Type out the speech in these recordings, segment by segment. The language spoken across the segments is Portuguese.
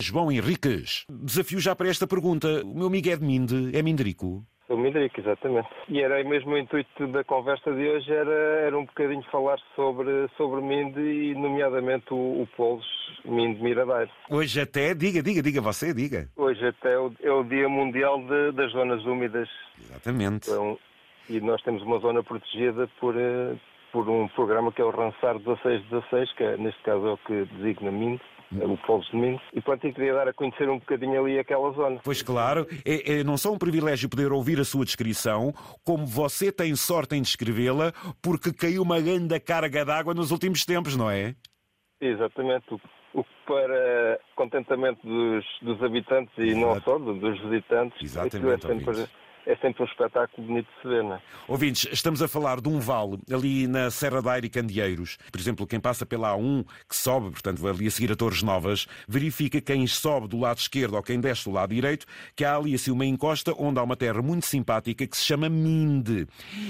João Henriques, desafio já para esta pergunta. O meu amigo é de Minde, é Mindrico? O Mindrico, exatamente. E era mesmo o intuito da conversa de hoje, era, era um bocadinho falar sobre, sobre Minde e nomeadamente o, o Polos Minde Miradeiro. Hoje até, diga, diga, diga você, diga. Hoje até é o, é o Dia Mundial de, das Zonas Úmidas. Exatamente. Então, e nós temos uma zona protegida por, eh, por um programa que é o Ransar 1616, que é, neste caso é o que designa Minde o Polos de Minho, e portanto eu queria dar a conhecer um bocadinho ali aquela zona. Pois claro, é, é não só um privilégio poder ouvir a sua descrição, como você tem sorte em descrevê-la, porque caiu uma grande carga d'água nos últimos tempos, não é? Exatamente. O que para contentamento dos, dos habitantes e Exato. não só dos visitantes, Exatamente, é sempre é sempre um espetáculo bonito de se ver, não é? Ouvintes, estamos a falar de um vale ali na Serra da Aire e Candeeiros. Por exemplo, quem passa pela A1, que sobe, portanto, ali a seguir a Torres Novas, verifica quem sobe do lado esquerdo ou quem desce do lado direito, que há ali assim uma encosta onde há uma terra muito simpática que se chama Minde.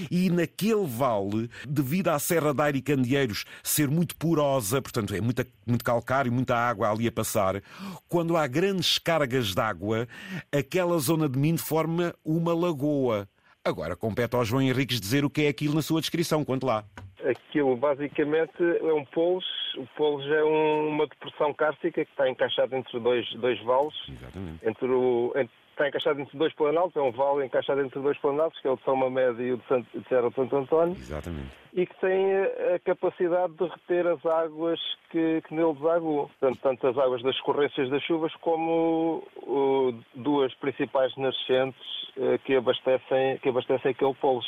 E naquele vale, devido à Serra da Aire e Candeeiros ser muito porosa, portanto, é muita, muito calcário, muita água ali a passar, quando há grandes cargas de água, aquela zona de Minde forma uma lagoa. Agora compete ao João Henriques dizer o que é aquilo na sua descrição, quanto lá. Aquilo basicamente é um polos. O polos é um, uma depressão kárstica que está encaixada entre dois, dois vales. Exatamente. Entre o, entre, está encaixado entre dois planaltos, é um vale encaixado entre dois planaltos, que é o de São Mamede e o de, Santo, de Serra de Santo António. Exatamente. E que tem a capacidade de reter as águas que, que nele desaguam. Portanto, tanto as águas das escorrências das chuvas como o, duas principais nascentes eh, que abastecem, que abastecem aquele polos.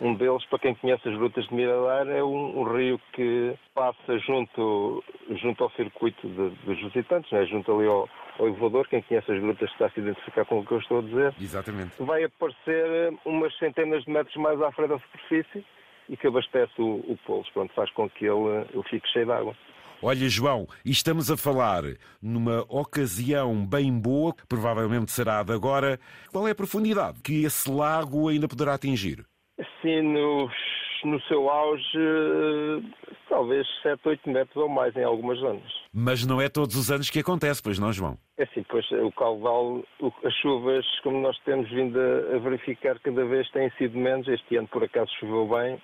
Um deles, para quem conhece as Grutas de Miradar, é um, um rio que passa junto, junto ao circuito de, dos visitantes, né? junto ali ao, ao elevador. Quem conhece as grutas está a se identificar com o que eu estou a dizer. Exatamente. Vai aparecer umas centenas de metros mais à frente da superfície e que abastece o, o polos. Pronto, faz com que ele, ele fique cheio de água. Olha, João, estamos a falar numa ocasião bem boa, que provavelmente será de agora. Qual é a profundidade que esse lago ainda poderá atingir? Sim, no, no seu auge, talvez 7, 8 metros ou mais em algumas zonas. Mas não é todos os anos que acontece, pois não, João? É sim, pois o caudal, as chuvas, como nós temos vindo a, verificar, cada vez têm sido menos. Este ano, por acaso, choveu bem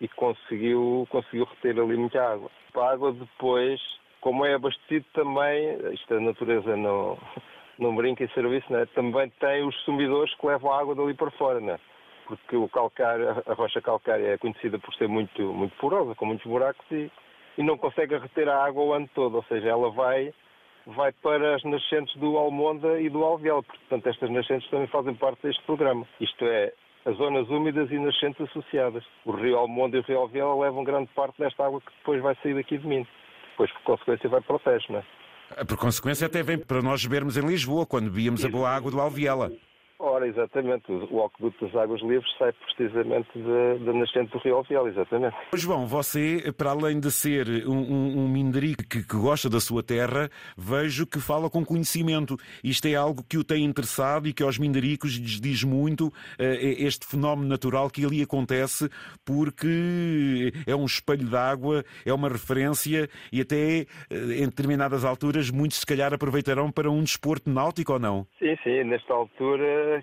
e conseguiu, conseguiu reter ali muita água. A água depois, como é abastecido também, isto a natureza não, não brinca em serviço, né? também tem os sumidores que levam a água dali para fora. Né? Porque o calcário, a rocha calcária é conhecida por ser muito, muito porosa, com muitos buracos e, e não consegue reter a água o ano todo, ou seja, ela vai, vai para as nascentes do Almonda e do Alviel, portanto estas nascentes também fazem parte deste programa. Isto é, as zonas úmidas e nascentes associadas. O rio Almonda e o rio Alviel levam grande parte desta água que depois vai sair daqui de mim. Depois, por consequência, vai para o Tejo, não é? Por consequência, até vem para nós bebermos em Lisboa, quando bebíamos a boa água do Alviela. Ora, exatamente. O Aqueduto das Águas Livres sai precisamente da, nascente do Rio Alvial, exatamente. João, você, para além de ser um, um, um minderico que, que, gosta da sua terra, vejo que fala com conhecimento. Isto é algo que o tem interessado e que aos mindericos lhes diz muito uh, este fenómeno natural que ali acontece, porque é um espelho d'água, é uma referência e até uh, em determinadas alturas muitos se calhar aproveitarão para um desporto náutico ou não? Sim, sim. Nesta altura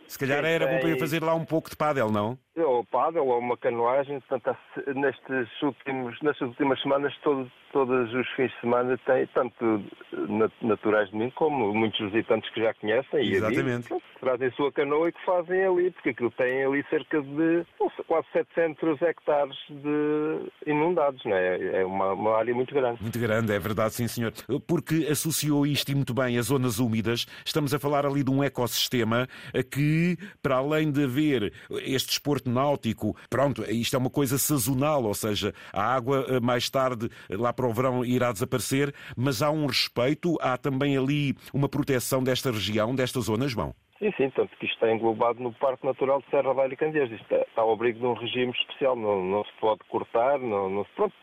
se calhar era bom para ir fazer lá um pouco de pádel, não? Ou pádel, ou uma canoagem. Portanto, nestes últimos, nestas últimas semanas, todo, todos os fins de semana tem, tanto naturais de mim como muitos visitantes que já conhecem. Exatamente. E ali, trazem a sua canoa e que fazem ali, porque aquilo tem ali cerca de quase 700 hectares de inundados, não é? É uma, uma área muito grande. Muito grande, é verdade, sim, senhor. Porque associou isto e muito bem às zonas úmidas, estamos a falar ali de um ecossistema que, para além de haver este desporto náutico, pronto, isto é uma coisa sazonal, ou seja, a água eh, mais tarde, lá para o verão, irá desaparecer, mas há um respeito, há também ali uma proteção desta região, desta zona, João. Sim, sim, tanto que isto está englobado no Parque Natural de Serra da Candeias. Isto está, está ao abrigo de um regime especial, não, não se pode cortar, não, não se, pronto,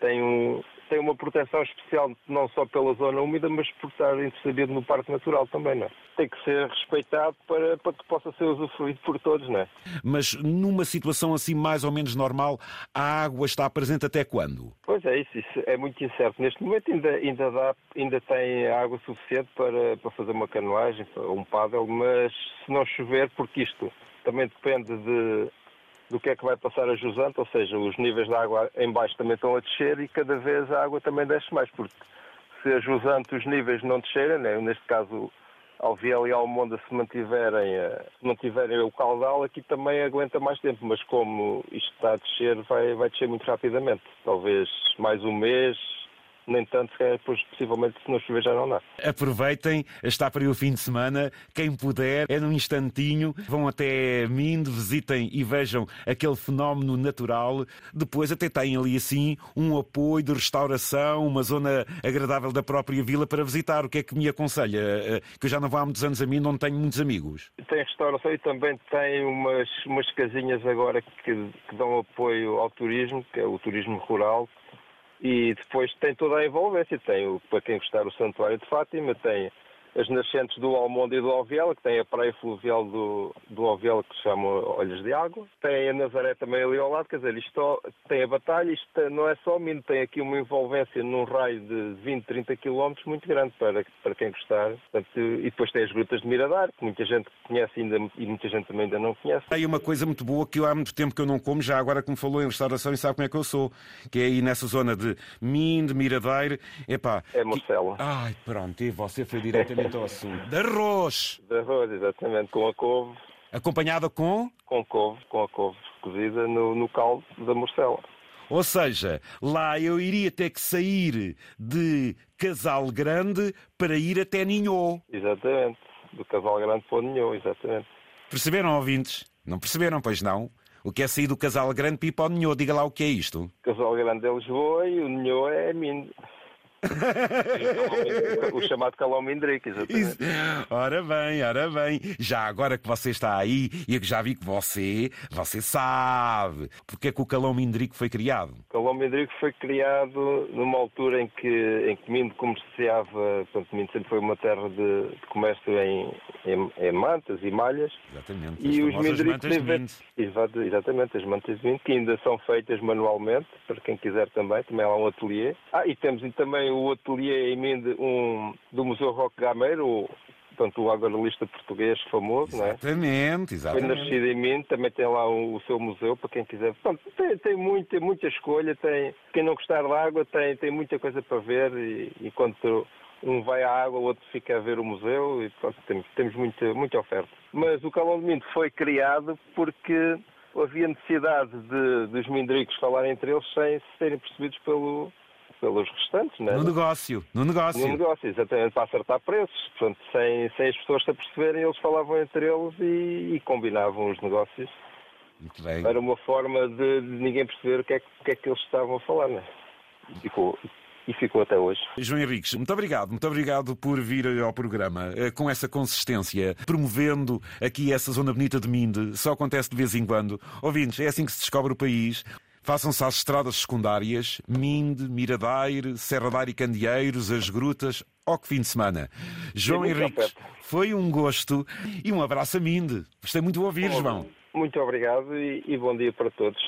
tem um, tem uma proteção especial não só pela zona úmida, mas por estar inserido no Parque Natural também, não é? Tem que ser respeitado para, para que possa ser usufruído por todos, não é? Mas numa situação assim mais ou menos normal, a água está presente até quando? Pois é, isso, isso é muito incerto. Neste momento ainda, ainda, dá, ainda tem água suficiente para, para fazer uma canoagem, um paddle, mas se não chover, porque isto também depende de, do que é que vai passar a jusante, ou seja, os níveis de água em baixo também estão a descer e cada vez a água também desce mais, porque se a jusante os níveis não descerem, né, neste caso Alviel e Almonda se mantiverem, eh, se mantiverem o caudal, aqui também aguenta mais tempo, mas como isto está a descer, vai, vai descer muito rapidamente. Talvez mais um mês, nem tanto, se depois possivelmente se não chover já não dá. Aproveitem, está para aí o fim de semana, quem puder, é num instantinho, vão até Minde, visitem e vejam aquele fenómeno natural. Depois até têm ali assim um apoio de restauração, uma zona agradável da própria vila para visitar. O que é que me aconselha? Eh, que eu já não vou há muitos anos a mim, não tenho muitos amigos. Tem restauração e também tem umas, umas casinhas agora que, que dão apoio ao turismo, que é o turismo rural, e depois tem toda a envolvência. Tem, para quem gostar, o Santuário de Fátima, tem as nascentes do Almonde e do Alviela, que tem a praia fluvial do, do Alviela, que se chama Olhos de Água. Tem a Nazaré também ali ao lado, quer dizer, isto tem a batalha, isto não é só o Mindo, tem aqui uma envolvência num raio de 20, 30 km muito grande para, para quem gostar. Portanto, e depois tem as grutas de Miradar, que muita gente conhece ainda e muita gente também ainda não conhece. Tem uma coisa muito boa que eu há muito tempo que eu não como, já agora que me falou em restauração e sabe como é que eu sou, que é aí nessa zona de Mindo, Miradeiro, epá... É Marcelo. Ai, pronto, e você foi diretamente ao assunto. De arroz! De arroz, exatamente, com a couve. Acompanhada com? Com couve, com a couve cozida no, no caldo da morcela. Ou seja, lá eu iria ter que sair de Casal Grande para ir até Ninhô. Exatamente, do Casal Grande para o Ninhô, exatamente. Perceberam, ouvintes? Não perceberam, pois não? O que é sair do Casal Grande para ir para o Ninhô? Diga lá o que é isto. Casal Grande é Lisboa e o Ninhô é Mindo. O chamado calão mindrique, exatamente. Ora bem, ora bem. Já agora que você está aí e que já vi que você, você sabe porque é que o calão mindrique foi criado. O calão mindrique foi criado numa altura em que, em que Mindo comerciava, portanto, Mindo sempre foi uma terra de, de comércio em, em, mantas e malhas. Exatamente. E os mindricos Exato, exatamente, as mantas de Mindo, que ainda são feitas manualmente, para quem quiser também, também há lá um ateliê. Ah, e temos também o ateliê em Minde um, do Museu Roque Gameiro, portanto, o aguarelista português famoso, exatamente, não é? Exatamente, Foi nascido em Minde, também tem lá o, o, seu museu, para quem quiser. Portanto, tem, tem muita, muita escolha, tem, quem não gostar da água tem, tem muita coisa para ver e, enquanto um vai à água, o outro fica a ver o museu e pronto, temos, temos muita, muita oferta. Mas o Calão de Minde foi criado porque havia necessidade de, dos mindricos falarem entre eles sem serem percebidos pelo, pelos restantes, né? No negócio, no negócio. No negócio, exatamente, para acertar preços. Portanto, sem, sem as pessoas se aperceberem, eles falavam entre eles e, e combinavam os negócios. Muito bem. Era uma forma de, de ninguém perceber o que, é, o que, é, que eles estavam a falar? Ficou, e ficou até hoje. João Henriques, muito obrigado, muito obrigado por vir ao programa eh, com essa consistência, promovendo aqui essa zona bonita de Minde. Só acontece de vez em quando. Ouvintes, é assim que se descobre o país. Façam-se às estradas secundárias, Minde, Miradeiro, Serra da e Candeeiros, as grutas, ó que fim de semana. João Henrique, foi um gosto e um abraço a Minde. Gostei muito de ouvir, João. Muito obrigado e, e bom dia para todos.